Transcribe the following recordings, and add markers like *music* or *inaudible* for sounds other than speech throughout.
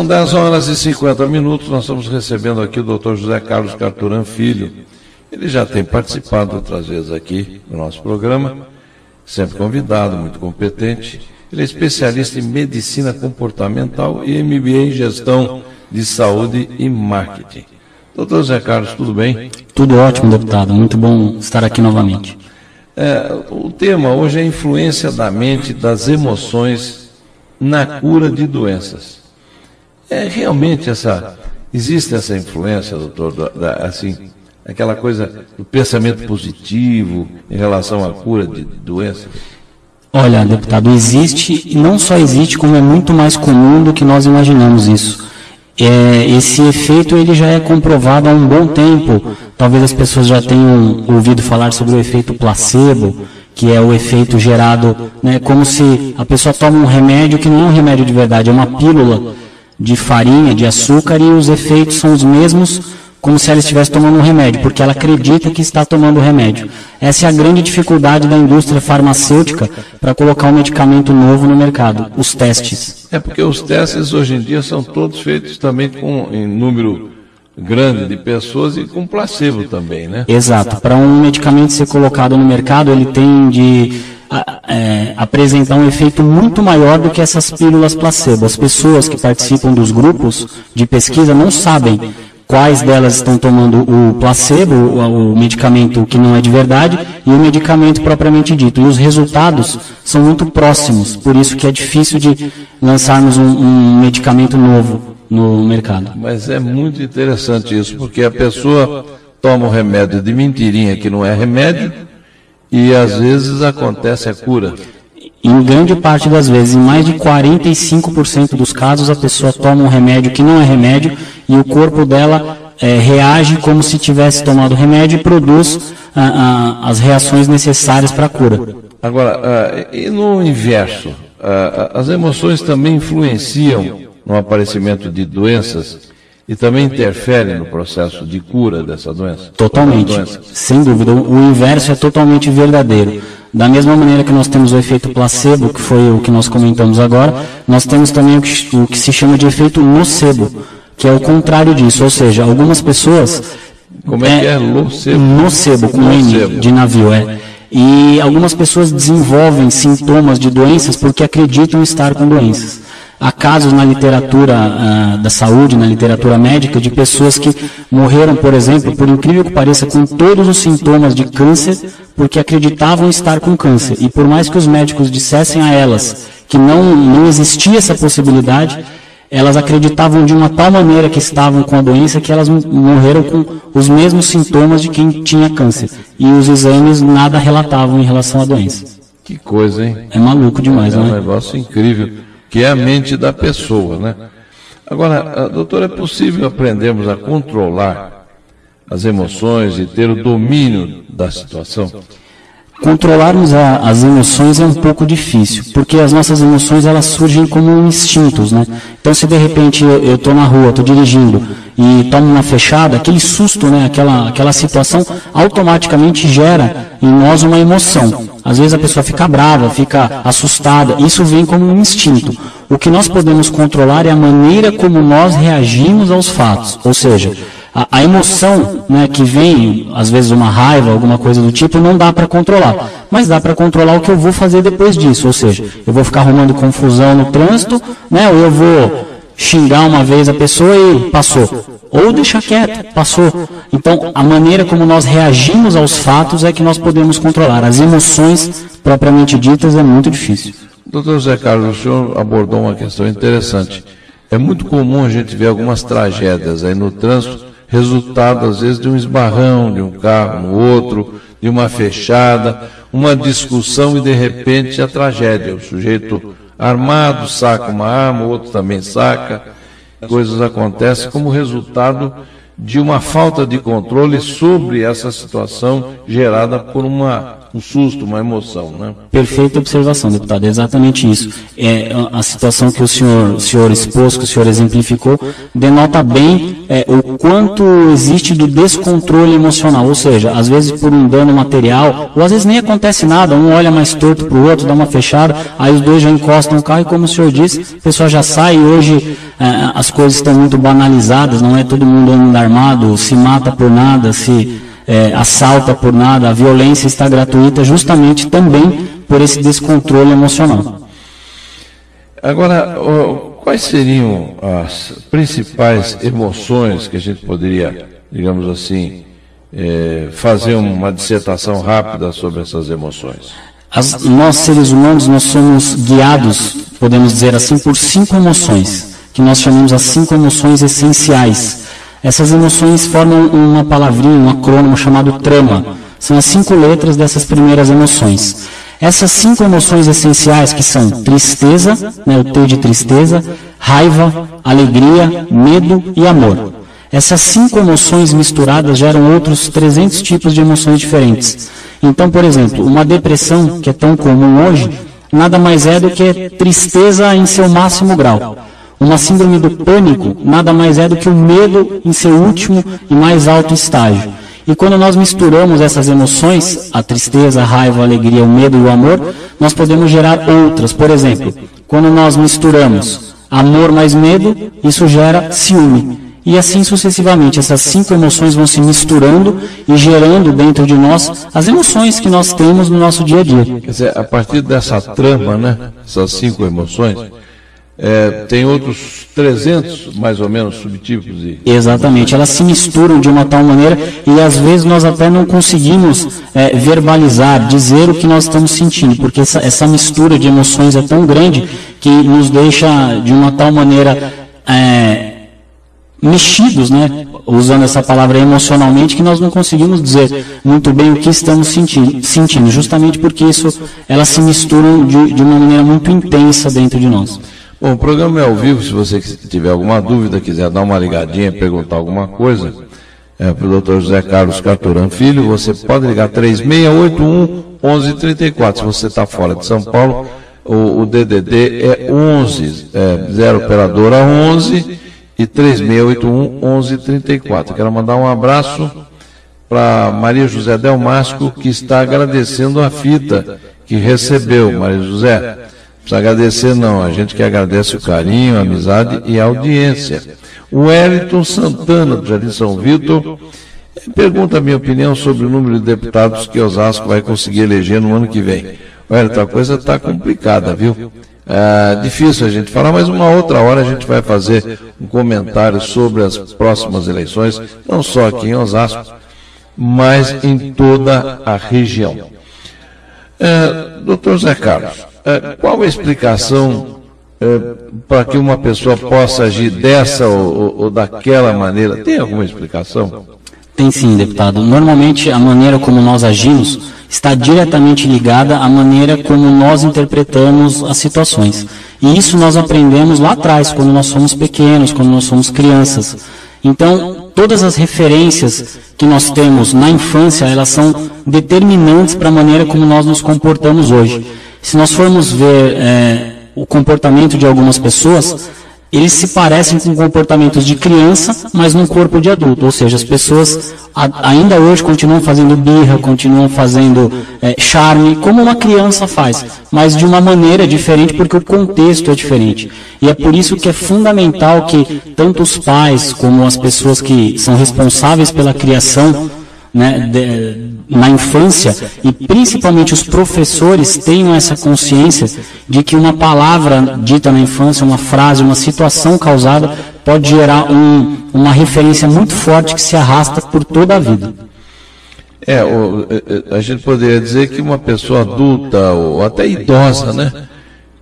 São 10 horas e 50 minutos. Nós estamos recebendo aqui o doutor José Carlos Carturan Filho. Ele já tem participado outras vezes aqui no nosso programa, sempre convidado, muito competente. Ele é especialista em medicina comportamental e MBA em gestão de saúde e marketing. Doutor José Carlos, tudo bem? Tudo ótimo, deputado. Muito bom estar aqui novamente. É, o tema hoje é a influência da mente, das emoções na cura de doenças. É realmente essa existe essa influência, doutor, da, da, assim, aquela coisa do pensamento positivo em relação à cura de doenças? Olha, deputado, existe e não só existe, como é muito mais comum do que nós imaginamos isso. É, esse efeito ele já é comprovado há um bom tempo. Talvez as pessoas já tenham ouvido falar sobre o efeito placebo, que é o efeito gerado, né, como se a pessoa toma um remédio que não é um remédio de verdade, é uma pílula de farinha, de açúcar, e os efeitos são os mesmos, como se ela estivesse tomando um remédio, porque ela acredita que está tomando o remédio. Essa é a grande dificuldade da indústria farmacêutica para colocar um medicamento novo no mercado, os testes. É porque os testes hoje em dia são todos feitos também com em número grande de pessoas e com placebo também, né? Exato. Para um medicamento ser colocado no mercado, ele tem de é, apresentar um efeito muito maior do que essas pílulas placebo. As pessoas que participam dos grupos de pesquisa não sabem quais delas estão tomando o placebo, o, medicamento que não é de verdade, e o medicamento propriamente dito. E os resultados são muito próximos, por isso que é difícil de lançarmos um, um medicamento novo no mercado. Mas é muito interessante isso, porque a pessoa toma um remédio de mentirinha que não é remédio, e às vezes acontece a cura. Em grande parte das vezes, em mais de 45% dos casos, a pessoa toma um remédio que não é remédio e o corpo dela é, reage como se tivesse tomado remédio e produz ah, ah, as reações necessárias para a cura. Agora, ah, e no inverso, ah, as emoções também influenciam no aparecimento de doenças e também interfere no processo de cura dessa doença? Totalmente, doença. sem dúvida. O inverso é totalmente verdadeiro. Da mesma maneira que nós temos o efeito placebo, que foi o que nós comentamos agora, nós temos também o que, o que se chama de efeito nocebo, que é o contrário disso. Ou seja, algumas pessoas. Como é, é que é nocebo? Nocebo, com nocebo. N de navio, é. E algumas pessoas desenvolvem sintomas de doenças porque acreditam estar com doenças. Há casos na literatura uh, da saúde, na literatura médica, de pessoas que morreram, por exemplo, por incrível que pareça, com todos os sintomas de câncer, porque acreditavam estar com câncer. E por mais que os médicos dissessem a elas que não, não existia essa possibilidade, elas acreditavam de uma tal maneira que estavam com a doença que elas morreram com os mesmos sintomas de quem tinha câncer. E os exames nada relatavam em relação à doença. Que coisa, hein? É maluco demais, é, é um negócio incrível que é a mente da pessoa, né? Agora, doutor, é possível aprendermos a controlar as emoções e ter o domínio da situação? Controlarmos a, as emoções é um pouco difícil, porque as nossas emoções elas surgem como instintos, né? Então, se de repente eu estou na rua, estou dirigindo e tomo uma fechada, aquele susto, né? Aquela, aquela situação automaticamente gera em nós uma emoção. Às vezes a pessoa fica brava, fica assustada. Isso vem como um instinto. O que nós podemos controlar é a maneira como nós reagimos aos fatos, ou seja a, a emoção né, que vem, às vezes uma raiva, alguma coisa do tipo, não dá para controlar. Mas dá para controlar o que eu vou fazer depois disso. Ou seja, eu vou ficar arrumando confusão no trânsito, né, ou eu vou xingar uma vez a pessoa e passou. Ou deixar quieto, passou. Então, a maneira como nós reagimos aos fatos é que nós podemos controlar. As emoções, propriamente ditas, é muito difícil. Doutor Zé Carlos, o senhor abordou uma questão interessante. É muito comum a gente ver algumas tragédias aí no trânsito resultado às vezes de um esbarrão de um carro no outro, de uma fechada, uma discussão e de repente a tragédia. O sujeito armado saca uma arma, o outro também saca. Coisas acontecem como resultado de uma falta de controle sobre essa situação gerada por uma um susto, uma emoção, né? Perfeita observação, deputado, é exatamente isso. É, a situação que o senhor, o senhor expôs, que o senhor exemplificou, denota bem é, o quanto existe de descontrole emocional, ou seja, às vezes por um dano material, ou às vezes nem acontece nada, um olha mais torto para o outro, dá uma fechada, aí os dois já encostam o carro e como o senhor disse, a pessoa já sai hoje é, as coisas estão muito banalizadas, não é todo mundo anda armado, se mata por nada, se é, assalta por nada, a violência está gratuita justamente também por esse descontrole emocional. Agora, quais seriam as principais emoções que a gente poderia, digamos assim, é, fazer uma dissertação rápida sobre essas emoções? As, nós, seres humanos, nós somos guiados, podemos dizer assim, por cinco emoções, que nós chamamos as cinco emoções essenciais essas emoções formam uma palavrinha, um acrônimo chamado trama. São as cinco letras dessas primeiras emoções. Essas cinco emoções essenciais que são tristeza, né, o T de tristeza, raiva, alegria, medo e amor. Essas cinco emoções misturadas geram outros 300 tipos de emoções diferentes. Então, por exemplo, uma depressão, que é tão comum hoje, nada mais é do que tristeza em seu máximo grau. Uma síndrome do pânico nada mais é do que o medo em seu último e mais alto estágio. E quando nós misturamos essas emoções, a tristeza, a raiva, a alegria, o medo e o amor, nós podemos gerar outras. Por exemplo, quando nós misturamos amor mais medo, isso gera ciúme. E assim sucessivamente, essas cinco emoções vão se misturando e gerando dentro de nós as emoções que nós temos no nosso dia a dia. Quer dizer, a partir dessa trama, né, essas cinco emoções, é, tem outros 300, mais ou menos, subtipos. De... Exatamente, elas se misturam de uma tal maneira e às vezes nós até não conseguimos é, verbalizar, dizer o que nós estamos sentindo, porque essa, essa, mistura de emoções é tão grande que nos deixa de uma tal maneira é, mexidos, né? usando essa palavra emocionalmente, que nós não conseguimos dizer muito bem o que estamos sentindo, sentindo justamente porque isso, elas se misturam de, de uma maneira muito intensa dentro de nós. Bom, o programa é ao vivo, se você tiver alguma dúvida, quiser dar uma ligadinha, perguntar alguma coisa, é, para o doutor José Carlos Carturan Filho, você pode ligar 3681 1134. Se você está fora de São Paulo, o, o DDD é 11, é, 0 operadora 11 e 3681 1134. Quero mandar um abraço para Maria José Delmasco, que está agradecendo a fita que recebeu, Maria José precisa agradecer, não. A gente que agradece o carinho, a amizade e a audiência. O Wellington Santana, do Jardim São Vitor, pergunta a minha opinião sobre o número de deputados que Osasco vai conseguir eleger no ano que vem. Wellington, a coisa está complicada, viu? É difícil a gente falar, mas uma outra hora a gente vai fazer um comentário sobre as próximas eleições, não só aqui em Osasco, mas em toda a região. É, doutor Zé Carlos, qual a explicação é, para que uma pessoa possa agir dessa ou, ou, daquela maneira? Tem alguma explicação? Tem sim, deputado. Normalmente a maneira como nós agimos está diretamente ligada à maneira como nós interpretamos as situações. E isso nós aprendemos lá atrás, quando nós somos pequenos, quando nós somos crianças. Então, todas as referências que nós temos na infância, elas são determinantes para a maneira como nós nos comportamos hoje. Se nós formos ver é, o comportamento de algumas pessoas, eles se parecem com comportamentos de criança, mas num corpo de adulto. Ou seja, as pessoas ainda hoje continuam fazendo birra, continuam fazendo é, charme, como uma criança faz, mas de uma maneira diferente, porque o contexto é diferente. E é por isso que é fundamental que tanto os pais como as pessoas que são responsáveis pela criação né, de, na infância e principalmente os professores tenham essa consciência de que uma palavra dita na infância, uma frase, uma situação causada pode gerar um, uma referência muito forte que se arrasta por toda a vida. É, é, é, a gente poderia dizer que uma pessoa adulta ou até idosa, né?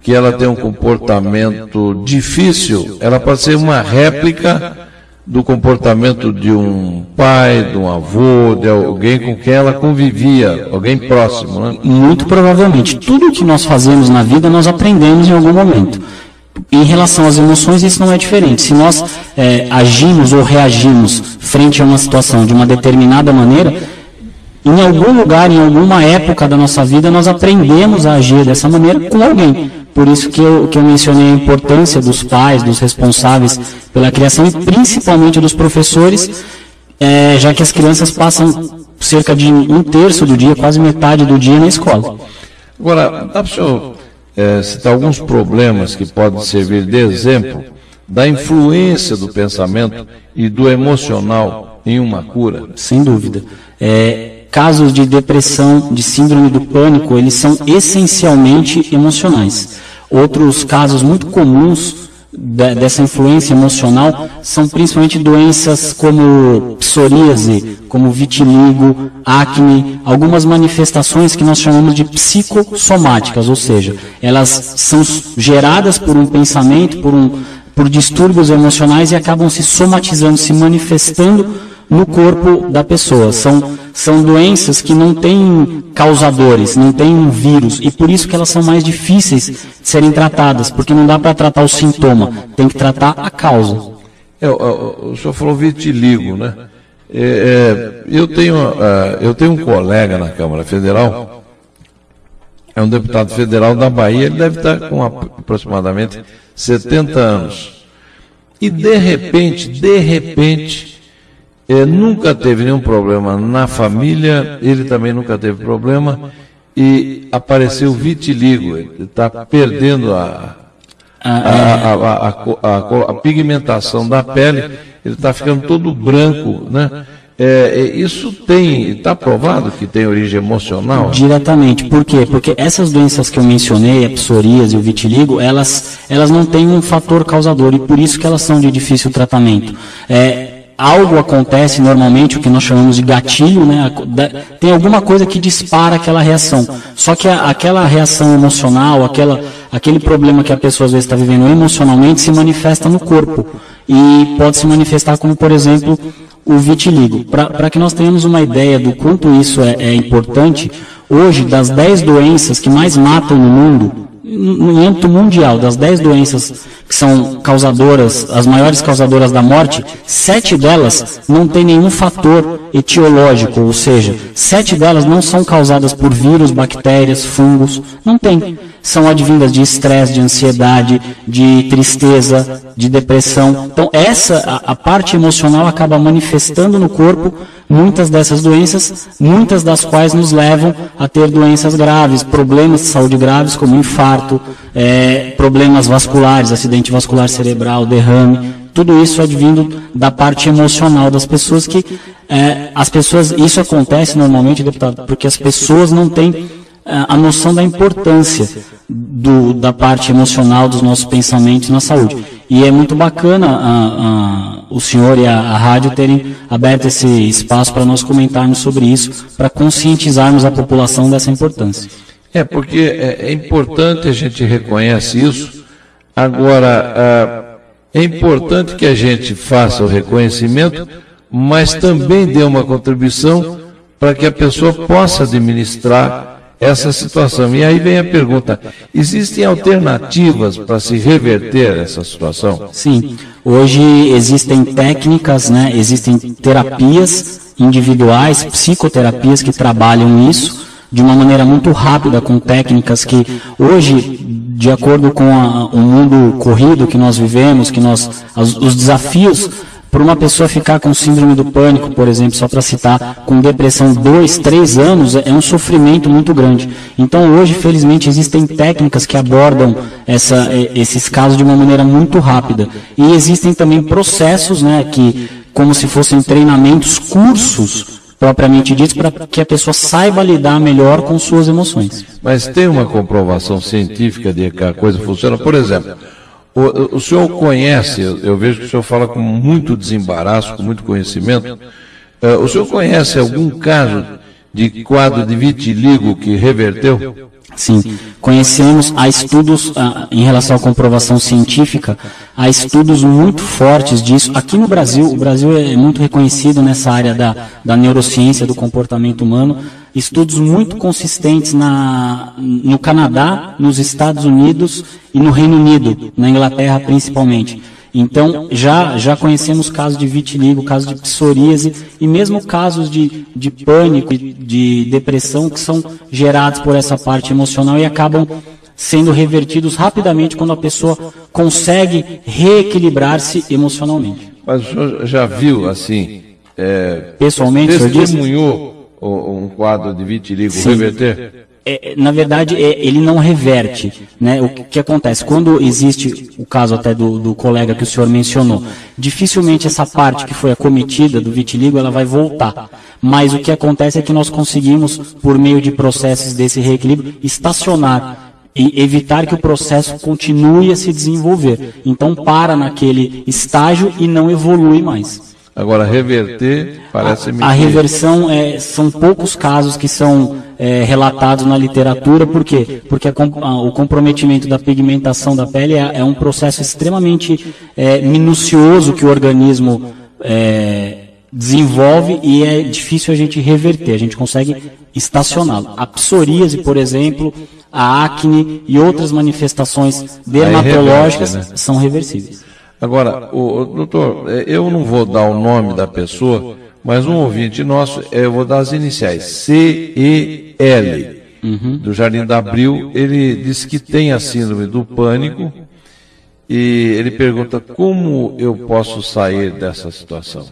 Que ela tem um comportamento difícil, ela pode ser uma réplica do comportamento de um pai, de um avô, de alguém com quem ela convivia, alguém próximo, né? Muito provavelmente. Tudo que nós fazemos na vida nós aprendemos em algum momento. Em relação às emoções, isso não é diferente. Se nós é, agimos ou reagimos frente a uma situação de uma determinada maneira, em algum lugar, em alguma época da nossa vida, nós aprendemos a agir dessa maneira com alguém. Por isso que eu, que eu mencionei a importância dos pais, dos responsáveis pela criação e principalmente dos professores, é, já que as crianças passam cerca de um terço do dia, quase metade do dia na escola. Agora, dá para o senhor é, citar alguns problemas que podem servir de exemplo da influência do pensamento e do emocional em uma cura? Sem dúvida. É, casos de depressão, de síndrome do pânico, eles são essencialmente emocionais. Outros casos muito comuns dessa influência emocional são principalmente doenças como psoríase, como vitiligo, acne, algumas manifestações que nós chamamos de psicossomáticas, ou seja, elas são geradas por um pensamento, por, um, por distúrbios emocionais e acabam se somatizando, se manifestando no corpo da pessoa. São, são doenças que não têm causadores, não têm um vírus, e por isso que elas são mais difíceis de serem tratadas, porque não dá para tratar o sintoma, tem que tratar a causa. É, o, senhor falou vitiligo, né? É, é, eu, tenho, uh, eu tenho um colega na Câmara Federal, é um deputado federal da Bahia, ele deve estar com aproximadamente 70 anos. E de repente, de repente, é, nunca teve nenhum problema na família, ele também nunca teve problema, e apareceu vitiligo, ele está perdendo a, a, a, a, pigmentação da pele, ele está ficando todo branco, né? É, isso tem, está provado que tem origem emocional? Diretamente. Por quê? Porque essas doenças que eu mencionei, a psoríase e o vitiligo, elas, elas não têm um fator causador e por isso que elas são de difícil tratamento. É, algo acontece normalmente, o que nós chamamos de gatilho, né? tem alguma coisa que dispara aquela reação. Só que a, aquela reação emocional, aquela, aquele problema que a pessoa às vezes está vivendo emocionalmente se manifesta no corpo. E pode se manifestar como, por exemplo, o vitiligo. Para que nós tenhamos uma ideia do quanto isso é, é importante, hoje, das 10 doenças que mais matam no mundo, no âmbito mundial, das 10 doenças que são causadoras, as maiores causadoras da morte, sete delas não têm nenhum fator etiológico, ou seja, sete delas não são causadas por vírus, bactérias, fungos, não tem. São advindas de estresse, de ansiedade, de tristeza, de depressão. Então, essa, a, a parte emocional acaba manifestando no corpo muitas dessas doenças, muitas das quais nos levam a ter doenças graves, problemas de saúde graves como infarto, é, problemas vasculares, acidente vascular cerebral, derrame, tudo isso advindo da parte emocional das pessoas que é, as pessoas isso acontece normalmente, deputado, porque as pessoas não têm é, a noção da importância do, da parte emocional dos nossos pensamentos na saúde. E é muito bacana a, a, o senhor e a, a rádio terem aberto esse espaço para nós comentarmos sobre isso, para conscientizarmos a população dessa importância. É, porque é, é importante a gente reconhece isso. Agora, é importante que a gente faça o reconhecimento, mas também dê uma contribuição para que a pessoa possa administrar essa situação. E aí vem a pergunta: existem alternativas para se reverter essa situação? Sim. Hoje existem técnicas, né? existem terapias individuais, psicoterapias que trabalham isso de uma maneira muito rápida, com técnicas que hoje, de acordo com a, o mundo corrido que nós vivemos, que nós, os, os desafios para uma pessoa ficar com síndrome do pânico, por exemplo, só para citar, com depressão dois, três anos, é um sofrimento muito grande. Então hoje, felizmente, existem técnicas que abordam essa, é, esses casos de uma maneira muito rápida. E existem também processos, né, que, como se fossem treinamentos, cursos, propriamente ditos, para que a pessoa saiba lidar melhor com suas emoções. Mas tem uma comprovação científica de que a coisa funciona? Por exemplo, o, o senhor conhece, eu, vejo que o senhor fala com muito desembaraço, com muito conhecimento. Uh, o senhor conhece algum caso de quadro de vitiligo que reverteu? Sim, conhecemos, há estudos ah, em relação à comprovação científica, há estudos muito fortes disso. Aqui no Brasil, o Brasil é muito reconhecido nessa área da, da neurociência do comportamento humano, estudos muito consistentes na, no Canadá, nos Estados Unidos e no Reino Unido, na Inglaterra principalmente. Então, já, já conhecemos casos de vitiligo, casos de psoríase e mesmo casos de, de pânico, de depressão que são gerados por essa parte emocional e acabam sendo revertidos rapidamente quando a pessoa consegue reequilibrar-se emocionalmente. Mas o senhor já viu, assim, é, pessoalmente, testemunhou um quadro de vitiligo Sim. reverter? É, na verdade, é, ele não reverte. Né? O que, que, acontece? Quando existe o caso até do, do, colega que o senhor mencionou, dificilmente essa parte que foi acometida do vitiligo ela vai voltar. Mas o que acontece é que nós conseguimos, por meio de processos desse reequilíbrio, estacionar e evitar que o processo continue a se desenvolver. Então para naquele estágio e não evolui mais. Agora reverter parece a, a reversão é, são poucos casos que são é, relatados na literatura. Por quê? Porque a, a, o comprometimento da pigmentação da pele é, é um processo extremamente é, minucioso que o organismo é, desenvolve e é difícil a gente reverter. A gente consegue estacioná-lo. A psoríase, por exemplo, a acne e outras manifestações dermatológicas né? são reversíveis. Agora, o, o, doutor, é, eu não vou dar o nome da pessoa, mas um ouvinte nosso, é, eu vou dar as iniciais, C-E-L, uhum. do Jardim da Abril, ele disse que tem a síndrome do pânico e ele pergunta como eu posso sair dessa situação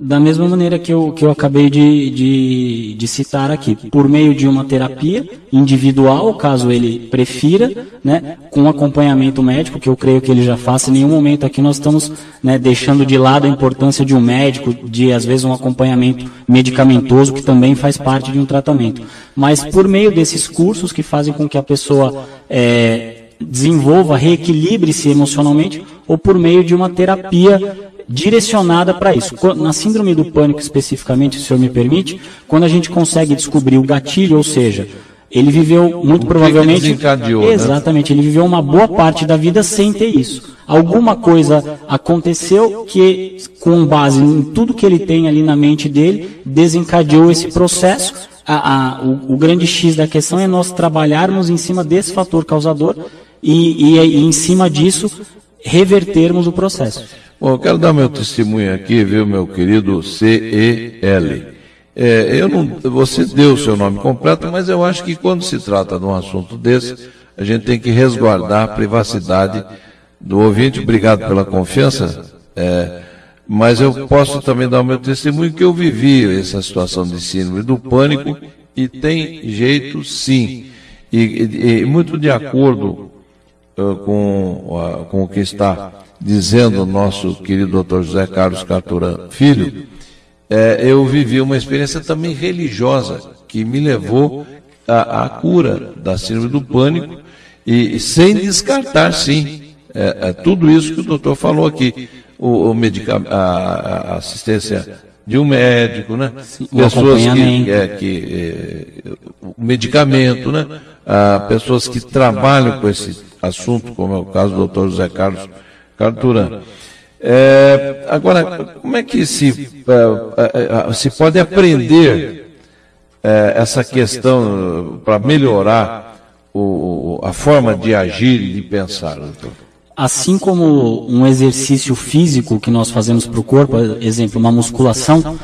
da mesma maneira que eu, que eu acabei de, de, de, citar aqui, por meio de uma terapia individual, caso ele prefira, né, com acompanhamento médico, que eu creio que ele já faça. Em nenhum momento aqui nós estamos né, deixando de lado a importância de um médico, de às vezes um acompanhamento medicamentoso, que também faz parte de um tratamento. Mas por meio desses cursos que fazem com que a pessoa é, desenvolva, reequilibre-se emocionalmente, ou por meio de uma terapia direcionada para isso. Na síndrome do pânico especificamente, se o senhor me permite, quando a gente consegue descobrir o gatilho, ou seja, ele viveu muito provavelmente né? exatamente, ele viveu uma boa parte da vida sem ter isso. Alguma coisa aconteceu que, com base em tudo que ele tem ali na mente dele, desencadeou esse processo. A, a, o, o, grande X da questão é nós trabalharmos em cima desse fator causador e, e, e em cima disso revertermos o processo. Bom, eu quero dar meu testemunho aqui, viu, meu querido C-E-L. É, eu não, você deu o seu nome completo, mas eu acho que quando se trata de um assunto desse, a gente tem que resguardar a privacidade do ouvinte. Obrigado pela confiança. É, mas eu posso também dar o meu testemunho que eu vivi essa situação de síndrome do pânico e tem jeito sim. E, e, e muito de acordo com, uh, com o que está dizendo o nosso querido doutor José Carlos Carturan Filho, é, eu vivi uma experiência também religiosa que me levou à, à cura da síndrome do pânico e, sem descartar, sim, é, é, tudo isso que o doutor falou aqui, o, o medica, a, a, assistência de um médico, né? Sim, pessoas que, é, que é, o medicamento, né? Ah, pessoas que trabalham com esse assunto, como é o caso do doutor José Carlos Carturan. É, agora, como é que se, é, é, se pode aprender é, essa questão para melhorar a forma de agir e de pensar, doutor? Assim como um exercício físico que nós fazemos para o corpo, exemplo, uma musculação,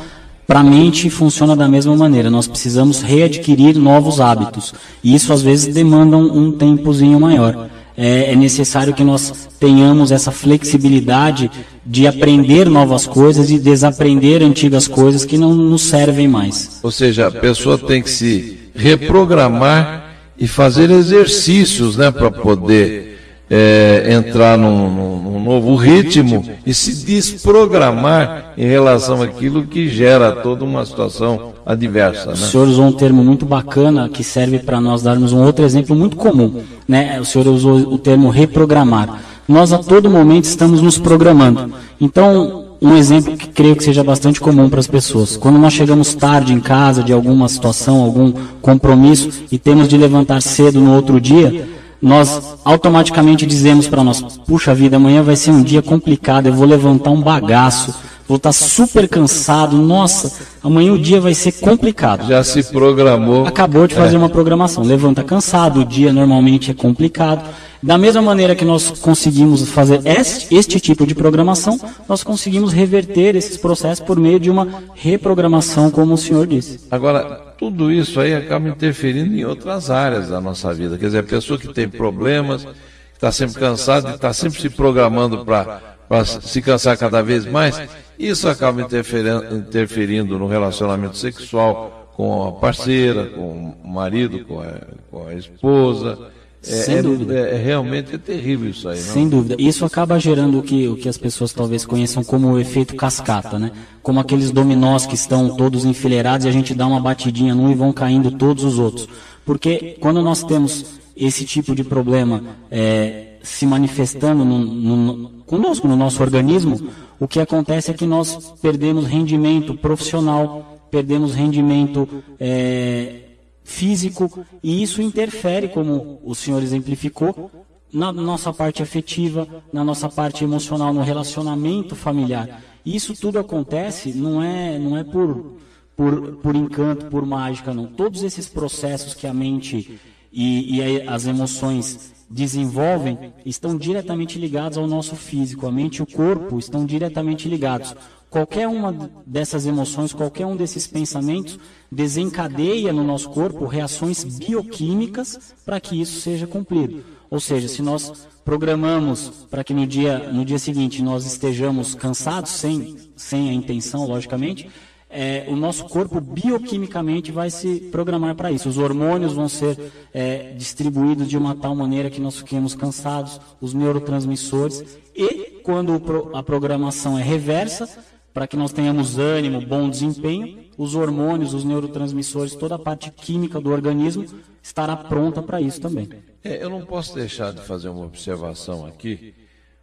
para a mente funciona da mesma maneira. Nós precisamos readquirir novos hábitos. E isso às vezes demanda um tempozinho maior é, é necessário que nós tenhamos essa flexibilidade de aprender novas coisas e desaprender antigas coisas que não nos servem mais. Ou seja, a pessoa tem que se reprogramar e fazer exercícios né, para poder é, entrar num, num, novo ritmo e se desprogramar em relação àquilo que gera toda uma situação adversa. Né? O senhor usou um termo muito bacana que serve para nós darmos um outro exemplo muito comum. Né? O senhor usou o termo reprogramar. Nós a todo momento estamos nos programando. Então, um exemplo que creio que seja bastante comum para as pessoas. Quando nós chegamos tarde em casa de alguma situação, algum compromisso e temos de levantar cedo no outro dia, nós automaticamente dizemos para nós: puxa vida, amanhã vai ser um dia complicado, eu vou levantar um bagaço, vou estar super cansado, nossa, amanhã o dia vai ser complicado. Já se programou. Acabou de fazer é. uma programação. Levanta cansado, o dia normalmente é complicado. Da mesma maneira que nós conseguimos fazer este, este tipo de programação, nós conseguimos reverter esses processos por meio de uma reprogramação, como o senhor disse. Agora, tudo isso aí acaba interferindo em outras áreas da nossa vida. Quer dizer, a pessoa que tem problemas, está sempre cansada, está sempre se programando para se cansar cada vez mais, isso acaba interferindo, no relacionamento sexual com a parceira, com o marido, com a, com a esposa. É, Sem é, dúvida. É, é, realmente é terrível isso aí, não? Sem dúvida. Isso acaba gerando o que, o que as pessoas talvez conheçam como o efeito cascata, né? Como aqueles dominós que estão todos enfileirados e a gente dá uma batidinha num e vão caindo todos os outros. Porque quando nós temos esse tipo de problema é, se manifestando no, no, conosco, no nosso organismo, o que acontece é que nós perdemos rendimento profissional, perdemos rendimento é, físico, e isso interfere, como o senhor exemplificou, na nossa parte afetiva, na nossa parte emocional, no relacionamento familiar. Isso tudo acontece, não é, não é por, por, por encanto, por mágica, não. Todos esses processos que a mente e, e as emoções desenvolvem estão diretamente ligados ao nosso físico. A mente e o corpo estão diretamente ligados. Qualquer uma dessas emoções, qualquer um desses pensamentos desencadeia no nosso corpo reações bioquímicas para que isso seja cumprido. Ou seja, se nós programamos para que no dia, no dia seguinte nós estejamos cansados, sem, sem a intenção, logicamente, é, o nosso corpo bioquimicamente vai se programar para isso. Os hormônios vão ser é, distribuídos de uma tal maneira que nós fiquemos cansados, os neurotransmissores, e quando a programação é reversa, para que nós tenhamos ânimo, bom desempenho, os hormônios, os neurotransmissores, toda a parte química do organismo estará pronta para isso também. É, eu não posso deixar de fazer uma observação aqui,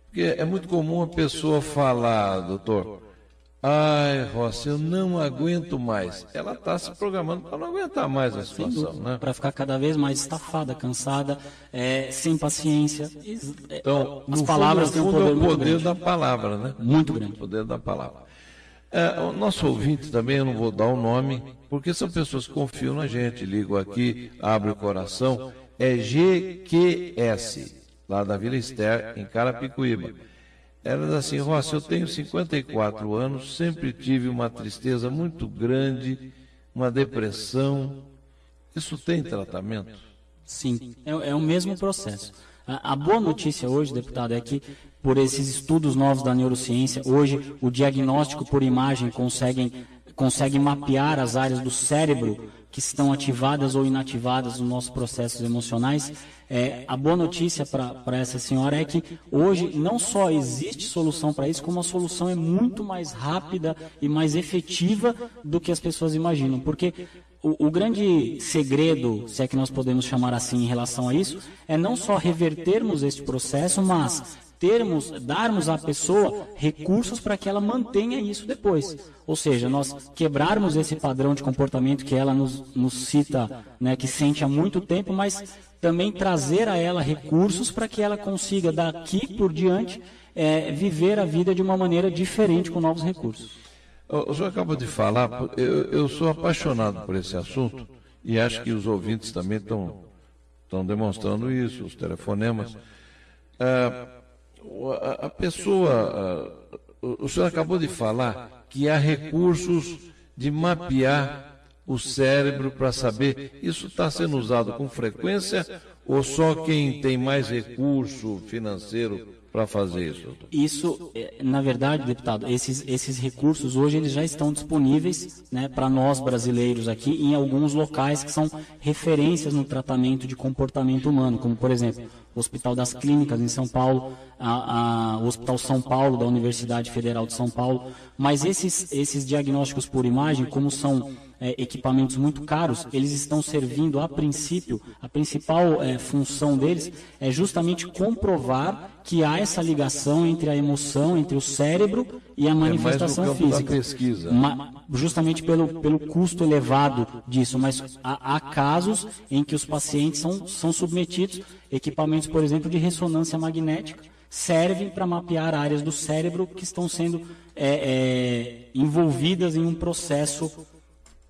porque é muito comum a pessoa falar, doutor, Ai, Rossi, eu não aguento mais. Ela está se programando para não aguentar mais a situação, né? Para ficar cada vez mais estafada, cansada, é, sem paciência. Então, as palavras têm um poder, é o poder da palavra, né? Muito grande. O poder da palavra. É, o nosso ouvinte também, eu não vou dar o nome, porque são pessoas que confiam na gente, ligam aqui, abrem o coração, é GQS, lá da Vila Ester, em Carapicuíba. Ela diz assim, Rossi, eu tenho 54 anos, sempre tive uma tristeza muito grande, uma depressão. Isso tem tratamento? Sim, é, é o mesmo processo. A, a, boa notícia hoje, deputado, é que por esses estudos novos da neurociência, hoje o diagnóstico por imagem consegue, consegue mapear as áreas do cérebro que estão ativadas ou inativadas nos nossos processos emocionais. É, a boa notícia para essa senhora é que hoje não só existe solução para isso, como a solução é muito mais rápida e mais efetiva do que as pessoas imaginam. Porque o, o, grande segredo, se é que nós podemos chamar assim em relação a isso, é não só revertermos este processo, mas termos, darmos à pessoa recursos para que ela mantenha isso depois. Ou seja, nós quebrarmos esse padrão de comportamento que ela nos, nos cita, né, que sente há muito tempo, mas também trazer a ela recursos para que ela consiga, daqui por diante, é, viver a vida de uma maneira diferente com novos recursos. O senhor acabou de falar, eu, eu sou apaixonado por esse assunto e acho que os ouvintes também estão, estão demonstrando isso, os telefonemas. É, a, pessoa, o senhor acabou de falar que há recursos de mapear o cérebro para saber isso está sendo usado com frequência ou só quem tem mais recurso financeiro para fazer isso? Isso, é, na verdade, deputado, esses, esses recursos hoje eles já estão disponíveis né, para nós brasileiros aqui em alguns locais que são referências no tratamento de comportamento humano, como por exemplo o Hospital das Clínicas em São Paulo, a, a, o Hospital São Paulo da Universidade Federal de São Paulo. Mas esses, esses diagnósticos por imagem, como são é, equipamentos muito caros, eles estão servindo, a princípio, a principal é, função deles é justamente comprovar que há essa ligação entre a emoção, entre o cérebro e a manifestação é no campo física. Da pesquisa. Ma, justamente pelo, pelo custo elevado disso, mas há, há casos em que os pacientes são, são submetidos Equipamentos, por exemplo, de ressonância magnética servem para mapear áreas do cérebro que estão sendo é, é, envolvidas em um processo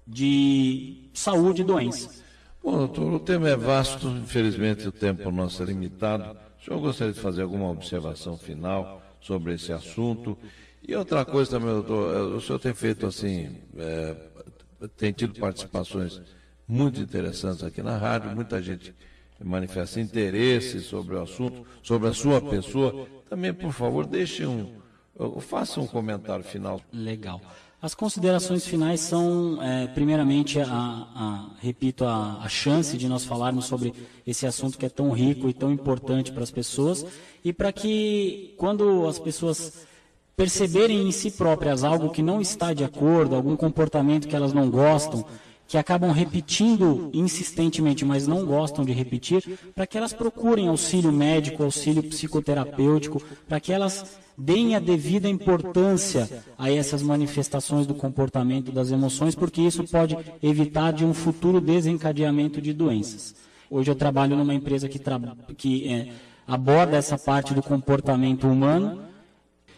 de saúde e doença. Bom, doutor, o tema é vasto, infelizmente o tempo nosso é limitado. O senhor gostaria de fazer alguma observação final sobre esse assunto? E outra coisa também, doutor, é, o senhor tem feito assim, é, tem tido participações muito interessantes aqui na rádio, muita gente manifesta interesse sobre o assunto, sobre a sua pessoa. Também, por favor, deixe um, faça um comentário final. Legal. As considerações finais são, é, primeiramente, a, a, repito, a, a, chance de nós falarmos sobre esse assunto que é tão rico e tão importante para as pessoas e para que, quando as pessoas perceberem em si próprias algo que não está de acordo, algum comportamento que elas não gostam, que acabam repetindo insistentemente, mas não gostam de repetir, para que elas procurem auxílio médico, auxílio psicoterapêutico, para que elas deem a devida importância a essas manifestações do comportamento das emoções, porque isso pode evitar de um futuro desencadeamento de doenças. Hoje eu trabalho numa empresa que, que é, aborda essa parte do comportamento humano.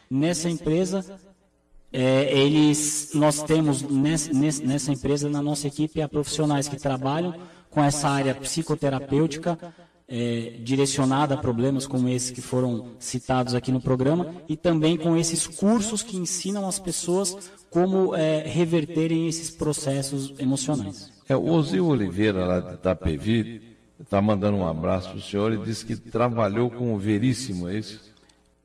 Nessa empresa, é, eles, nós temos nessa, nessa empresa, na nossa equipe, há profissionais que trabalham com essa área psicoterapêutica, é, direcionada a problemas como esses que foram citados aqui no programa, e também com esses cursos que ensinam as pessoas como é, reverterem esses processos emocionais. É, o Ozil Oliveira, lá de Itapevi, está mandando um abraço para o senhor e disse que trabalhou com o Veríssimo, é isso?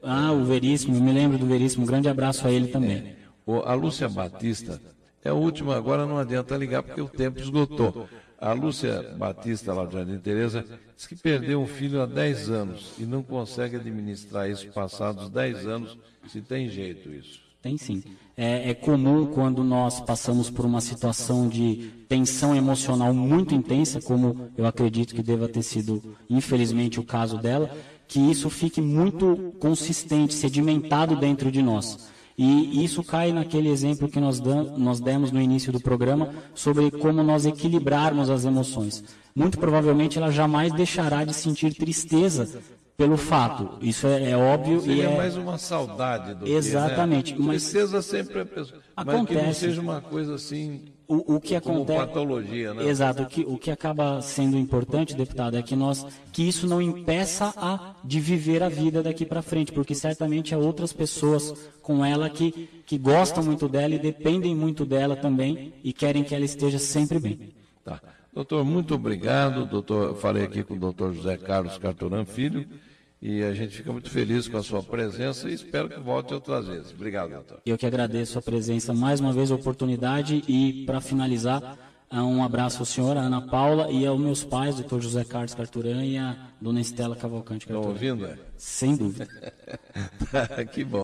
Ah, o Veríssimo, me lembro do Veríssimo, um grande abraço a ele também. O, a Lúcia Batista é a última, agora não adianta ligar porque o tempo esgotou. A Lúcia Batista, lá de Jardim Teresa, diz que perdeu um filho há 10 anos e não consegue administrar isso passados 10 anos, se tem jeito isso. Tem sim. É, é, comum quando nós passamos por uma situação de tensão emocional muito intensa, como eu acredito que deva ter sido, infelizmente, o caso dela, que isso fique muito consistente, sedimentado dentro de nós. E isso cai naquele exemplo que nós, nós demos no início do programa sobre como nós equilibrarmos as emoções. Muito provavelmente ela jamais deixará de sentir tristeza pelo fato. Isso é, é óbvio Seria e é mais uma saudade do Exatamente. Que, né? Tristeza sempre é pessoa, acontece. mas que não seja uma coisa assim o, o que acontece patologia, né? Exato. O que, o que acaba sendo importante, deputado, é que nós que isso não impeça a de viver a vida daqui para frente, porque certamente há outras pessoas com ela que que gostam muito dela e dependem muito dela também e querem que ela esteja sempre bem. Tá. Doutor, muito obrigado. Doutor, falei aqui com o doutor José Carlos Carturan Filho. E a gente fica muito feliz com a sua presença e espero que volte outras vezes. Obrigado, doutor. Eu que agradeço a presença, mais uma vez a oportunidade e, para finalizar, um abraço ao senhor, a Ana Paula e aos meus pais, doutor José Carlos Carturan e a dona Estela Cavalcante Carturan. Estão ouvindo? É? Sem dúvida. *laughs* que bom.